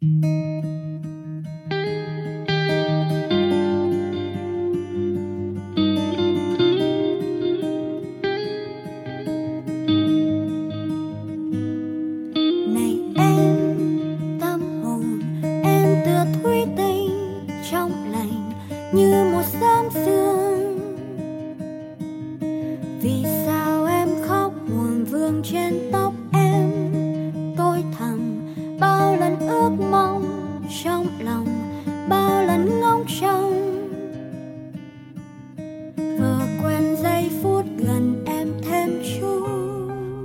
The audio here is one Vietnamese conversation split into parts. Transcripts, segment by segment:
vì sao em khóc buồn vương trên tóc? Ước mong trong lòng bao lần ngóng trông. Vừa quen giây phút gần em thêm chút.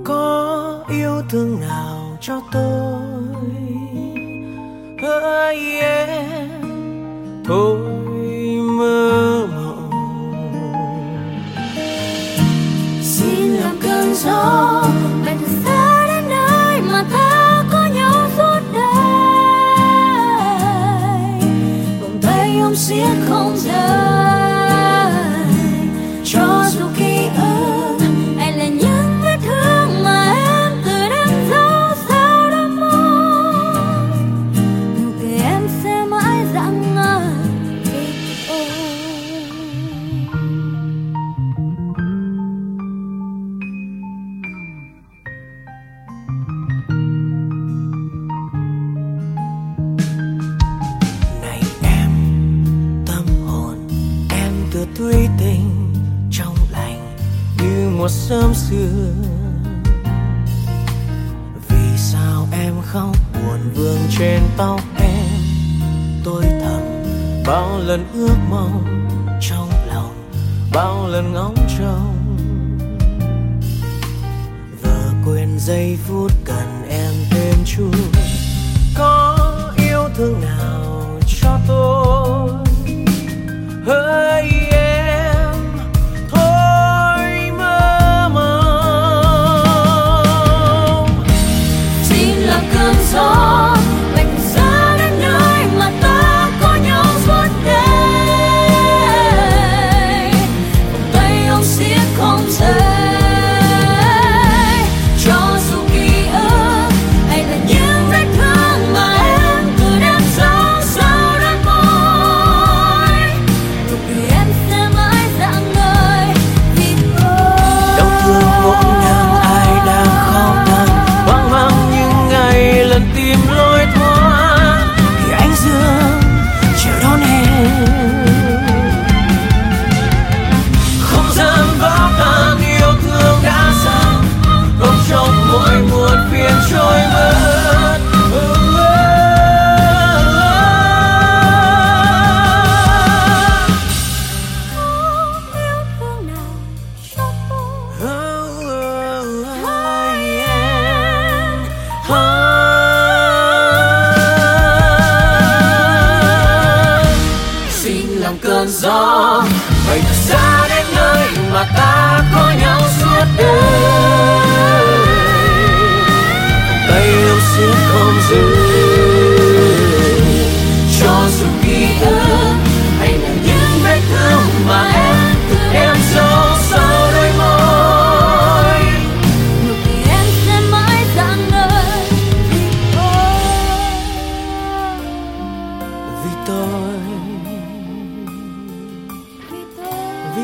Có yêu thương nào cho tôi? Hỡi em thôi mơ mộng. Xin làm cơn gió tay siết không rời cho dù tựa thủy tinh trong lành như một sớm xưa. Vì sao em khóc buồn vương trên tóc em? Tôi thầm bao lần ước mong trong lòng, bao lần ngóng trông. Vờ quên giây phút cần em thêm chút làm cơn gió. Bay xa đến nơi mà ta có nhau suốt đời. Tay yêu xiết không giữ cho dù ký ức hay là những vết thương mà em tự em giấu sau đôi môi. Nụ cười em sẽ mãi dạng ngời vì tôi. Vì tôi.